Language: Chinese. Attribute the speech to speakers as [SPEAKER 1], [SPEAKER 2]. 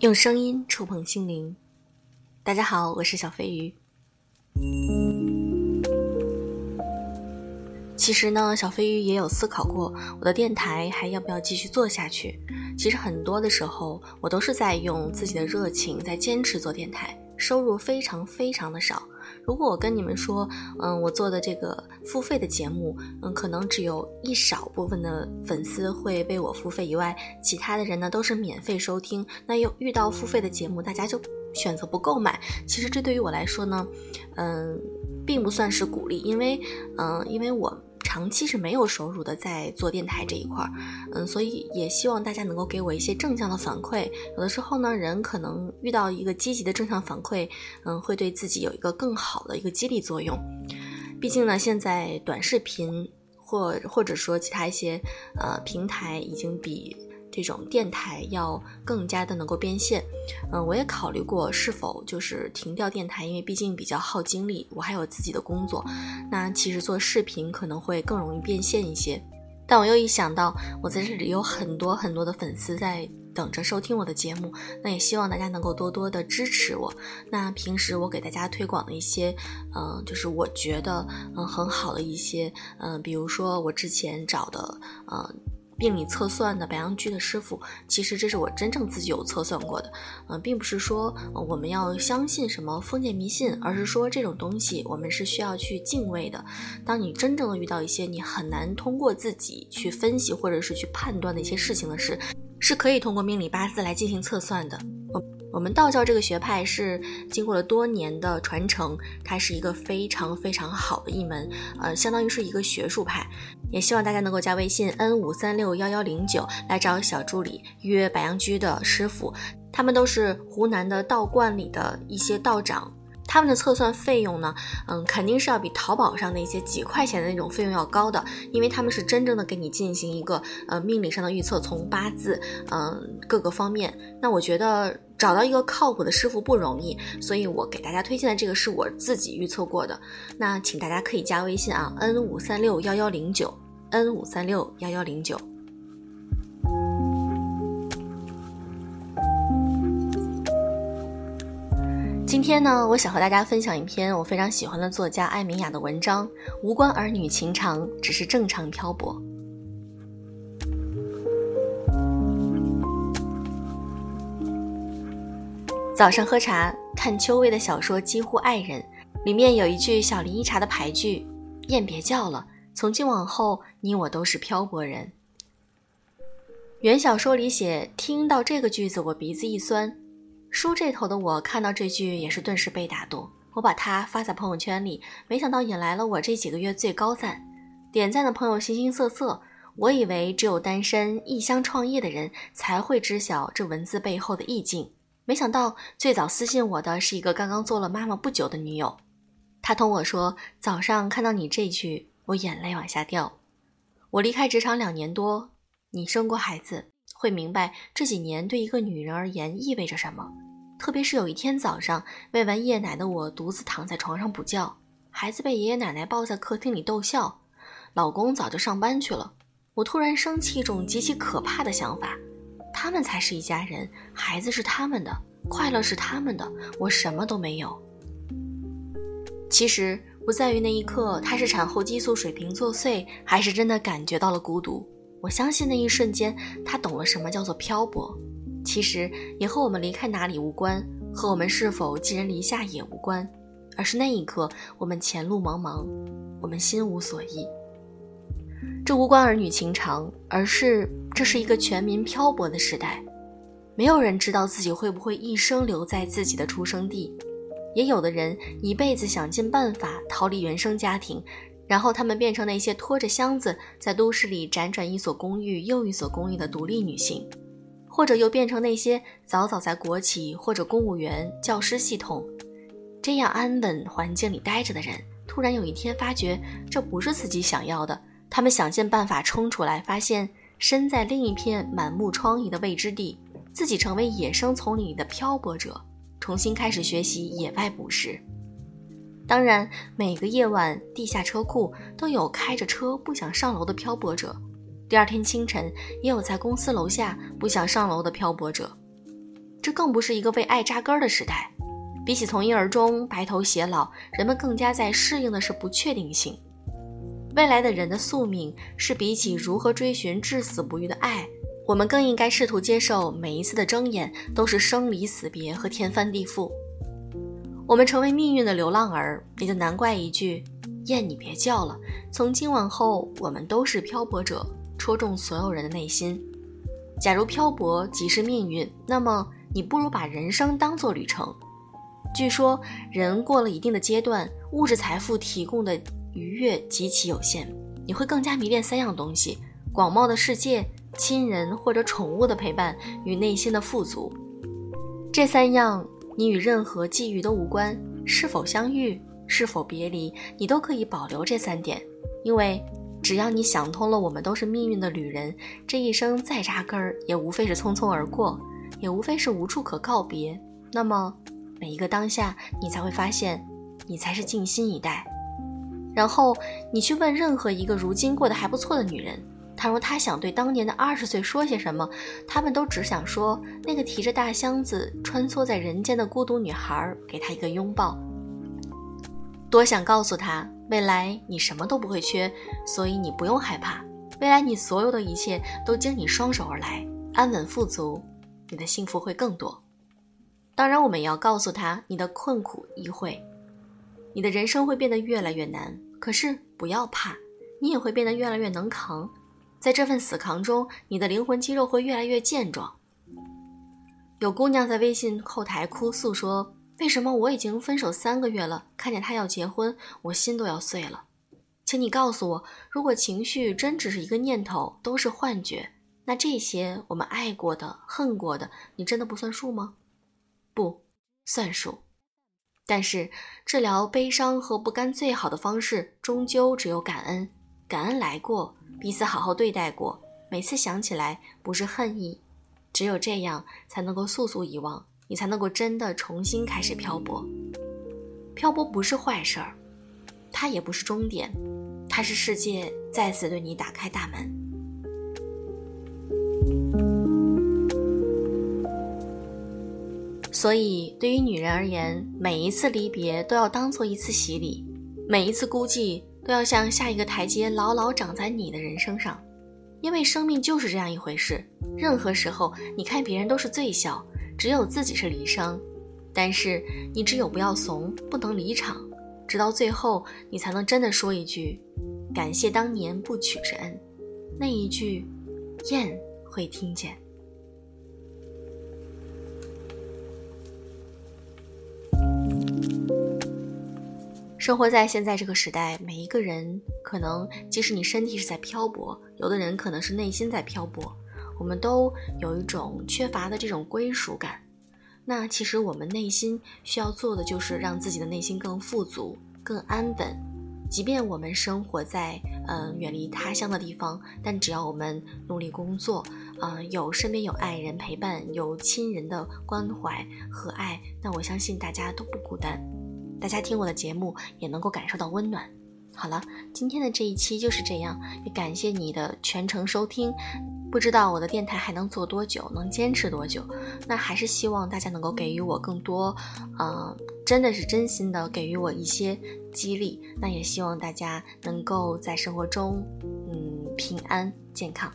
[SPEAKER 1] 用声音触碰心灵。大家好，我是小飞鱼。其实呢，小飞鱼也有思考过，我的电台还要不要继续做下去。其实很多的时候，我都是在用自己的热情在坚持做电台，收入非常非常的少。如果我跟你们说，嗯，我做的这个付费的节目，嗯，可能只有一少部分的粉丝会为我付费以外，其他的人呢都是免费收听。那又遇到付费的节目，大家就选择不购买。其实这对于我来说呢，嗯，并不算是鼓励，因为，嗯，因为我。长期是没有收入的，在做电台这一块儿，嗯，所以也希望大家能够给我一些正向的反馈。有的时候呢，人可能遇到一个积极的正向反馈，嗯，会对自己有一个更好的一个激励作用。毕竟呢，现在短视频或或者说其他一些呃平台已经比。这种电台要更加的能够变现，嗯，我也考虑过是否就是停掉电台，因为毕竟比较耗精力，我还有自己的工作。那其实做视频可能会更容易变现一些，但我又一想到我在这里有很多很多的粉丝在等着收听我的节目，那也希望大家能够多多的支持我。那平时我给大家推广的一些，嗯，就是我觉得嗯很好的一些，嗯，比如说我之前找的，嗯。病理测算的白羊居的师傅，其实这是我真正自己有测算过的，嗯，并不是说我们要相信什么封建迷信，而是说这种东西我们是需要去敬畏的。当你真正的遇到一些你很难通过自己去分析或者是去判断的一些事情的时，是可以通过命理八字来进行测算的。我们道教这个学派是经过了多年的传承，它是一个非常非常好的一门，呃，相当于是一个学术派。也希望大家能够加微信 n 五三六幺幺零九来找小助理约白羊居的师傅，他们都是湖南的道观里的一些道长。他们的测算费用呢，嗯，肯定是要比淘宝上那些几块钱的那种费用要高的，因为他们是真正的给你进行一个呃命理上的预测，从八字，嗯，各个方面。那我觉得找到一个靠谱的师傅不容易，所以我给大家推荐的这个是我自己预测过的。那请大家可以加微信啊，n 五三六幺幺零九，n 五三六幺幺零九。今天呢，我想和大家分享一篇我非常喜欢的作家艾米雅的文章，《无关儿女情长，只是正常漂泊》。早上喝茶，看秋薇的小说《几乎爱人》，里面有一句小林一茶的牌句：“雁别叫了，从今往后，你我都是漂泊人。”原小说里写，听到这个句子，我鼻子一酸。书这头的我看到这句也是顿时被打动，我把它发在朋友圈里，没想到引来了我这几个月最高赞。点赞的朋友形形色色，我以为只有单身异乡创业的人才会知晓这文字背后的意境，没想到最早私信我的是一个刚刚做了妈妈不久的女友。她同我说：“早上看到你这句，我眼泪往下掉。我离开职场两年多，你生过孩子，会明白这几年对一个女人而言意味着什么。”特别是有一天早上，喂完夜奶的我独自躺在床上补觉，孩子被爷爷奶奶抱在客厅里逗笑，老公早就上班去了。我突然升起一种极其可怕的想法：他们才是一家人，孩子是他们的，快乐是他们的，我什么都没有。其实不在于那一刻他是产后激素水平作祟，还是真的感觉到了孤独。我相信那一瞬间，他懂了什么叫做漂泊。其实也和我们离开哪里无关，和我们是否寄人篱下也无关，而是那一刻我们前路茫茫，我们心无所依。这无关儿女情长，而是这是一个全民漂泊的时代，没有人知道自己会不会一生留在自己的出生地，也有的人一辈子想尽办法逃离原生家庭，然后他们变成那些拖着箱子在都市里辗转一所公寓又一所公寓的独立女性。或者又变成那些早早在国企或者公务员、教师系统这样安稳环境里待着的人，突然有一天发觉这不是自己想要的，他们想尽办法冲出来，发现身在另一片满目疮痍的未知地，自己成为野生丛林里的漂泊者，重新开始学习野外捕食。当然，每个夜晚地下车库都有开着车不想上楼的漂泊者。第二天清晨，也有在公司楼下不想上楼的漂泊者。这更不是一个为爱扎根的时代。比起从一而终、白头偕老，人们更加在适应的是不确定性。未来的人的宿命是比起如何追寻至死不渝的爱，我们更应该试图接受每一次的睁眼都是生离死别和天翻地覆。我们成为命运的流浪儿，也就难怪一句“燕，你别叫了”。从今往后，我们都是漂泊者，戳中所有人的内心。假如漂泊即是命运，那么你不如把人生当作旅程。据说，人过了一定的阶段，物质财富提供的。愉悦极其有限，你会更加迷恋三样东西：广袤的世界、亲人或者宠物的陪伴与内心的富足。这三样你与任何际遇都无关，是否相遇，是否别离，你都可以保留这三点，因为只要你想通了，我们都是命运的旅人，这一生再扎根儿，也无非是匆匆而过，也无非是无处可告别。那么每一个当下，你才会发现，你才是静心以待。然后你去问任何一个如今过得还不错的女人，倘若他想对当年的二十岁说些什么，他们都只想说那个提着大箱子穿梭在人间的孤独女孩，给她一个拥抱。多想告诉她，未来你什么都不会缺，所以你不用害怕。未来你所有的一切都经你双手而来，安稳富足，你的幸福会更多。当然，我们也要告诉她，你的困苦亦会。你的人生会变得越来越难，可是不要怕，你也会变得越来越能扛。在这份死扛中，你的灵魂肌肉会越来越健壮。有姑娘在微信后台哭诉说：“为什么我已经分手三个月了，看见他要结婚，我心都要碎了。”请你告诉我，如果情绪真只是一个念头，都是幻觉，那这些我们爱过的、恨过的，你真的不算数吗？不算数。但是，治疗悲伤和不甘最好的方式，终究只有感恩。感恩来过，彼此好好对待过，每次想起来不是恨意，只有这样才能够速速遗忘，你才能够真的重新开始漂泊。漂泊不是坏事儿，它也不是终点，它是世界再次对你打开大门。所以，对于女人而言，每一次离别都要当做一次洗礼，每一次孤寂都要像下一个台阶，牢牢长在你的人生上。因为生命就是这样一回事，任何时候，你看别人都是最小，只有自己是离殇。但是，你只有不要怂，不能离场，直到最后，你才能真的说一句：“感谢当年不娶之恩。”那一句，雁会听见。生活在现在这个时代，每一个人可能，即使你身体是在漂泊，有的人可能是内心在漂泊，我们都有一种缺乏的这种归属感。那其实我们内心需要做的，就是让自己的内心更富足、更安稳。即便我们生活在嗯远离他乡的地方，但只要我们努力工作，嗯有身边有爱人陪伴，有亲人的关怀和爱，那我相信大家都不孤单。大家听我的节目也能够感受到温暖。好了，今天的这一期就是这样，也感谢你的全程收听。不知道我的电台还能做多久，能坚持多久？那还是希望大家能够给予我更多，呃，真的是真心的给予我一些激励。那也希望大家能够在生活中，嗯，平安健康。